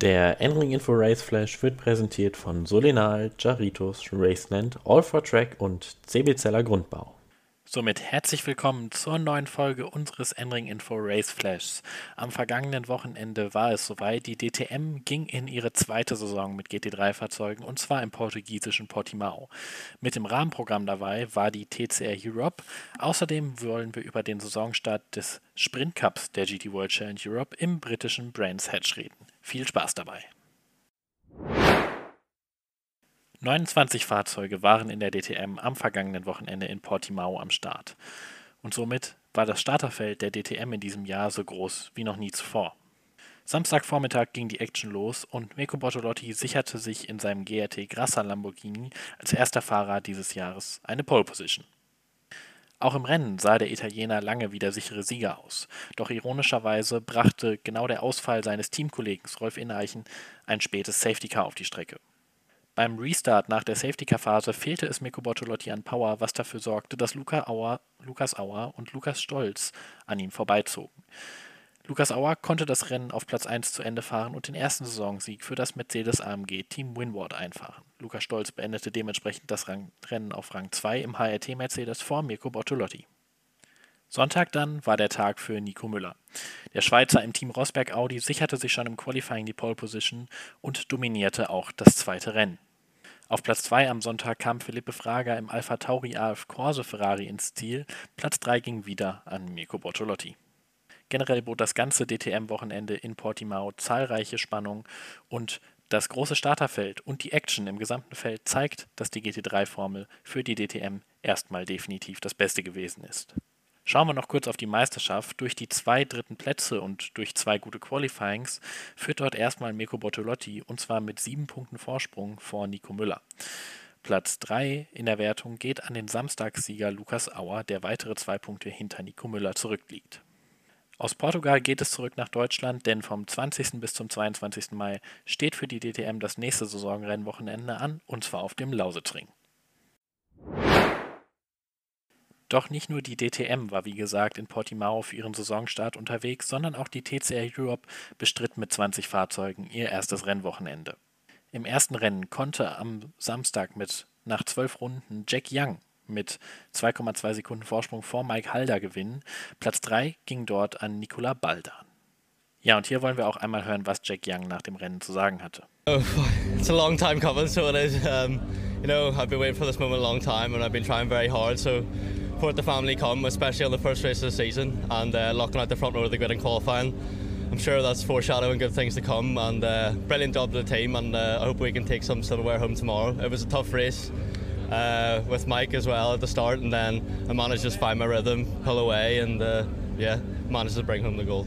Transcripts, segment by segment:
Der N-Ring Info Race Flash wird präsentiert von Solenal, Jaritos, Raceland, All for Track und CB Zeller Grundbau. Somit herzlich willkommen zur neuen Folge unseres N-Ring Info Race Flashs. Am vergangenen Wochenende war es soweit. Die DTM ging in ihre zweite Saison mit GT3-Fahrzeugen und zwar im portugiesischen Portimao. Mit dem Rahmenprogramm dabei war die TCR Europe. Außerdem wollen wir über den Saisonstart des Sprint Cups der GT World Challenge Europe im britischen Brands Hatch reden. Viel Spaß dabei! 29 Fahrzeuge waren in der DTM am vergangenen Wochenende in Portimao am Start. Und somit war das Starterfeld der DTM in diesem Jahr so groß wie noch nie zuvor. Samstagvormittag ging die Action los und Mirko Bortolotti sicherte sich in seinem GRT Grassa Lamborghini als erster Fahrer dieses Jahres eine Pole Position. Auch im Rennen sah der Italiener lange wie der sichere Sieger aus. Doch ironischerweise brachte genau der Ausfall seines Teamkollegen Rolf Ineichen ein spätes Safety Car auf die Strecke. Beim Restart nach der Safety-Car-Phase fehlte es Mirko Bortolotti an Power, was dafür sorgte, dass Luca Auer, Lukas Auer und Lukas Stolz an ihm vorbeizogen. Lukas Auer konnte das Rennen auf Platz 1 zu Ende fahren und den ersten Saisonsieg für das Mercedes-AMG Team Winward einfahren. Lukas Stolz beendete dementsprechend das Rennen auf Rang 2 im HRT Mercedes vor Mirko Bortolotti. Sonntag dann war der Tag für Nico Müller. Der Schweizer im Team Rosberg Audi sicherte sich schon im Qualifying die Pole Position und dominierte auch das zweite Rennen. Auf Platz 2 am Sonntag kam Philippe Frager im Alpha Tauri AF Corse Ferrari ins Ziel. Platz 3 ging wieder an Mirko Bortolotti. Generell bot das ganze DTM-Wochenende in Portimao zahlreiche Spannung und das große Starterfeld und die Action im gesamten Feld zeigt, dass die GT3-Formel für die DTM erstmal definitiv das Beste gewesen ist. Schauen wir noch kurz auf die Meisterschaft. Durch die zwei dritten Plätze und durch zwei gute Qualifyings führt dort erstmal Mirko Bortolotti und zwar mit sieben Punkten Vorsprung vor Nico Müller. Platz 3 in der Wertung geht an den Samstagssieger Lukas Auer, der weitere zwei Punkte hinter Nico Müller zurückliegt. Aus Portugal geht es zurück nach Deutschland, denn vom 20. bis zum 22. Mai steht für die DTM das nächste Saisonrennwochenende an, und zwar auf dem Lausitzring. Doch nicht nur die DTM war wie gesagt in Portimao für ihren Saisonstart unterwegs, sondern auch die TCR Europe bestritt mit 20 Fahrzeugen ihr erstes Rennwochenende. Im ersten Rennen konnte am Samstag mit nach zwölf Runden Jack Young mit 2,2 Sekunden Vorsprung vor Mike Halder gewinnen. Platz 3 ging dort an Nicola Baldan. Ja, und hier wollen wir auch einmal hören, was Jack Young nach dem Rennen zu sagen hatte. Oh, it's a long time coming, so it is. Um, you know, I've been waiting for this moment a long time and I've been trying very hard, so support the family come, especially on the first race of the season, and uh, locking out the front row of the grid and qualifying. I'm sure that's foreshadowing good things to come, and uh, brilliant job to the team, and uh, I hope we can take some silverware home tomorrow. It was a tough race. Uh, with Mike as well at the start, and then I managed to just find my rhythm, pull away, and uh, yeah, managed to bring home the gold.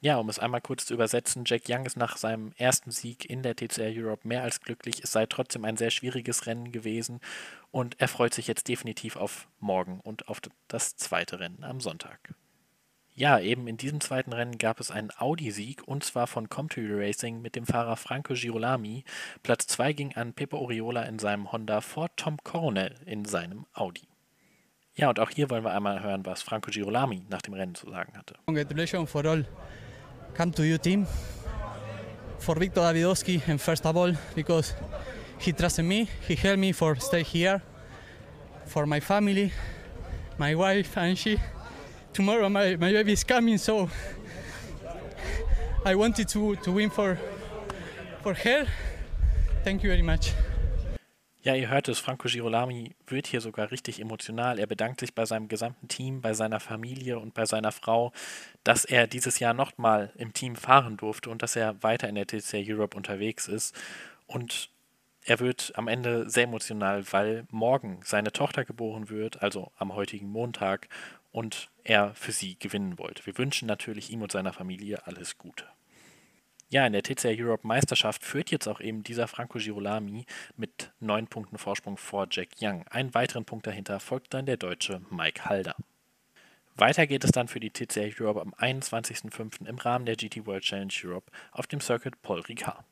Ja, um es einmal kurz zu übersetzen, Jack Young ist nach seinem ersten Sieg in der TCR Europe mehr als glücklich. Es sei trotzdem ein sehr schwieriges Rennen gewesen und er freut sich jetzt definitiv auf morgen und auf das zweite Rennen am Sonntag. Ja, eben in diesem zweiten Rennen gab es einen Audi-Sieg und zwar von Comtury Racing mit dem Fahrer Franco Girolami. Platz 2 ging an Pepe Oriola in seinem Honda vor Tom Coronel in seinem Audi. Ja, und auch hier wollen wir einmal hören, was Franco Girolami nach dem Rennen zu sagen hatte. Congratulations for all come to your team for Victor Davidowski and first of all because he trusted me, he helped me for stay here for my family, my wife and she. Tomorrow my, my baby is coming so I wanted to, to win for for her. Thank you very much. Ja, ihr hört es, Franco Girolami wird hier sogar richtig emotional. Er bedankt sich bei seinem gesamten Team, bei seiner Familie und bei seiner Frau, dass er dieses Jahr nochmal im Team fahren durfte und dass er weiter in der TCR Europe unterwegs ist. Und er wird am Ende sehr emotional, weil morgen seine Tochter geboren wird, also am heutigen Montag, und er für sie gewinnen wollte. Wir wünschen natürlich ihm und seiner Familie alles Gute. Ja, in der TCR Europe Meisterschaft führt jetzt auch eben dieser Franco Girolami mit neun Punkten Vorsprung vor Jack Young. Einen weiteren Punkt dahinter folgt dann der Deutsche Mike Halder. Weiter geht es dann für die TCR Europe am 21.05. im Rahmen der GT World Challenge Europe auf dem Circuit Paul Ricard.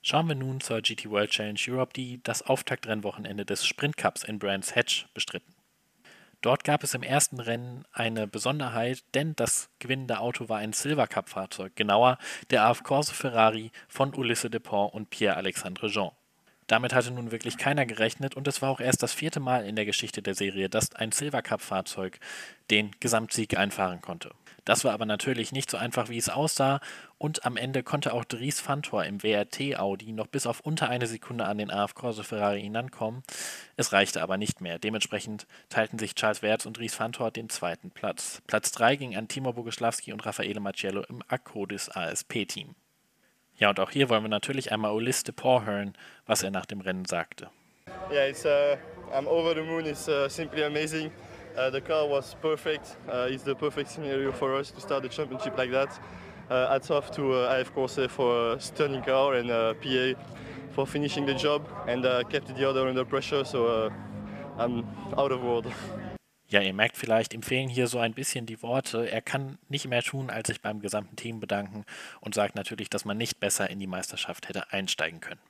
Schauen wir nun zur GT World Challenge Europe, die das Auftaktrennwochenende des Sprint Cups in Brands Hatch bestritten. Dort gab es im ersten Rennen eine Besonderheit, denn das gewinnende Auto war ein Silver Cup Fahrzeug, genauer der AF Corse Ferrari von Ulisse Depont und Pierre-Alexandre Jean. Damit hatte nun wirklich keiner gerechnet und es war auch erst das vierte Mal in der Geschichte der Serie, dass ein Silver Cup Fahrzeug den Gesamtsieg einfahren konnte. Das war aber natürlich nicht so einfach, wie es aussah, und am Ende konnte auch Dries Fantor im WRT Audi noch bis auf unter eine Sekunde an den AF Corse Ferrari hinankommen. Es reichte aber nicht mehr. Dementsprechend teilten sich Charles Wertz und Dries Fantor den zweiten Platz. Platz 3 ging an Timo Boguslawski und Raffaele Macciello im Akkodis ASP-Team. Ja, und auch hier wollen wir natürlich einmal Ulysse de Paul hören, was er nach dem Rennen sagte. Yeah, it's, uh, I'm over the moon. It's uh, simply amazing. Uh, the car was perfect. Uh, it's the perfect scenario for us to start the championship like that. Uh, hats off to uh, AF Corse for a stunning car and uh, PA for finishing the job and uh, kept the other under pressure. So uh, I'm out of world. Ja, ihr merkt vielleicht, ihm fehlen hier so ein bisschen die Worte. Er kann nicht mehr tun, als sich beim gesamten Team bedanken und sagt natürlich, dass man nicht besser in die Meisterschaft hätte einsteigen können.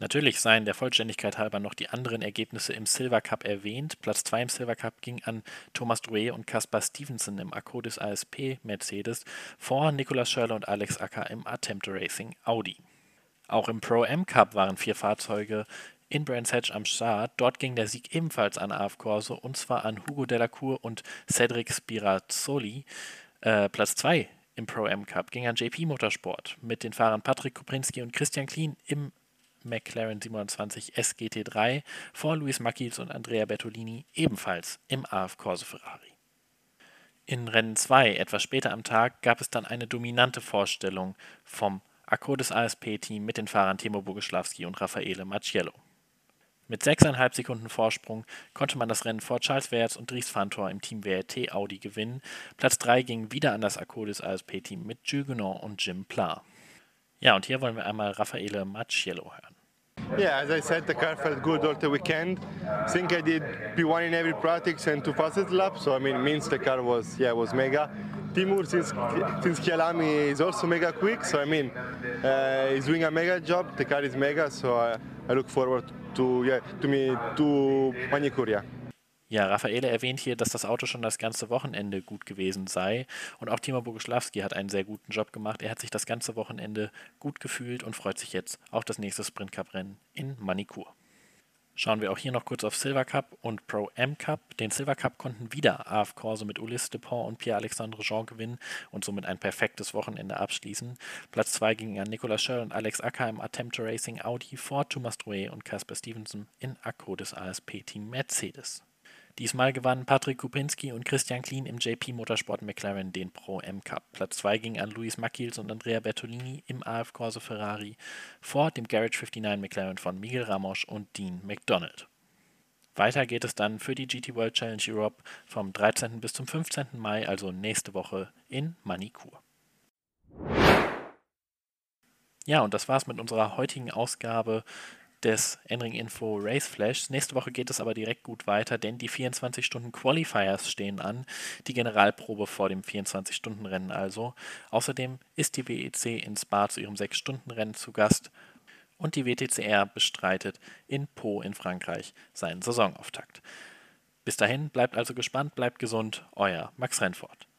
Natürlich seien der Vollständigkeit halber noch die anderen Ergebnisse im Silver Cup erwähnt. Platz 2 im Silver Cup ging an Thomas Drouet und Caspar Stevenson im Akkodis ASP Mercedes vor Nicolas Schörle und Alex Acker im Attempter Racing Audi. Auch im Pro M Cup waren vier Fahrzeuge in Brands Hatch am Start. Dort ging der Sieg ebenfalls an AF Corso und zwar an Hugo Delacour und Cedric Spirazzoli. Äh, Platz 2 im Pro M Cup ging an JP Motorsport mit den Fahrern Patrick Koprinski und Christian Klien im McLaren 27 SGT3 vor Luis Macchis und Andrea Bertolini ebenfalls im AF Corse Ferrari. In Rennen 2, etwas später am Tag, gab es dann eine dominante Vorstellung vom Akkodis ASP-Team mit den Fahrern Timo Boguslawski und Raffaele Macciello. Mit 6,5 Sekunden Vorsprung konnte man das Rennen vor Charles Wertz und Dries Fantor im Team WRT Audi gewinnen. Platz 3 ging wieder an das Akkodis ASP-Team mit Jules Guenon und Jim Pla. Ja, und hier wollen wir einmal Raffaele Macciello hören. Yeah, as I said, the car felt good all the weekend. I think I did P1 in every practice and two fastest laps, so I mean, means the car was yeah was mega. Timur since since Kialami is also mega quick, so I mean, uh, he's doing a mega job. The car is mega, so I, I look forward to yeah to me to Manicuria. Ja, Raffaele erwähnt hier, dass das Auto schon das ganze Wochenende gut gewesen sei. Und auch Timo Boguslawski hat einen sehr guten Job gemacht. Er hat sich das ganze Wochenende gut gefühlt und freut sich jetzt auf das nächste Sprint Cup Rennen in Manikur. Schauen wir auch hier noch kurz auf Silver Cup und Pro M Cup. Den Silver Cup konnten wieder AF Corse mit Ulysse Dupont und Pierre-Alexandre Jean gewinnen und somit ein perfektes Wochenende abschließen. Platz 2 ging an Nicolas Schöll und Alex Acker im Attempter Racing Audi vor Thomas Drouet und Casper Stevenson in Akko des ASP-Team Mercedes. Diesmal gewannen Patrick Kupinski und Christian Klien im JP Motorsport McLaren den Pro M Cup. Platz 2 ging an Luis Macchils und Andrea Bertolini im AF Corse Ferrari vor dem Garage 59 McLaren von Miguel Ramos und Dean McDonald. Weiter geht es dann für die GT World Challenge Europe vom 13. bis zum 15. Mai, also nächste Woche in Manikur. Ja, und das war's mit unserer heutigen Ausgabe des Enring Info Race Flash. Nächste Woche geht es aber direkt gut weiter, denn die 24 Stunden Qualifiers stehen an. Die Generalprobe vor dem 24-Stunden-Rennen also. Außerdem ist die WEC in Spa zu ihrem 6-Stunden-Rennen zu Gast und die WTCR bestreitet in Po in Frankreich seinen Saisonauftakt. Bis dahin bleibt also gespannt, bleibt gesund, euer Max Rennfort.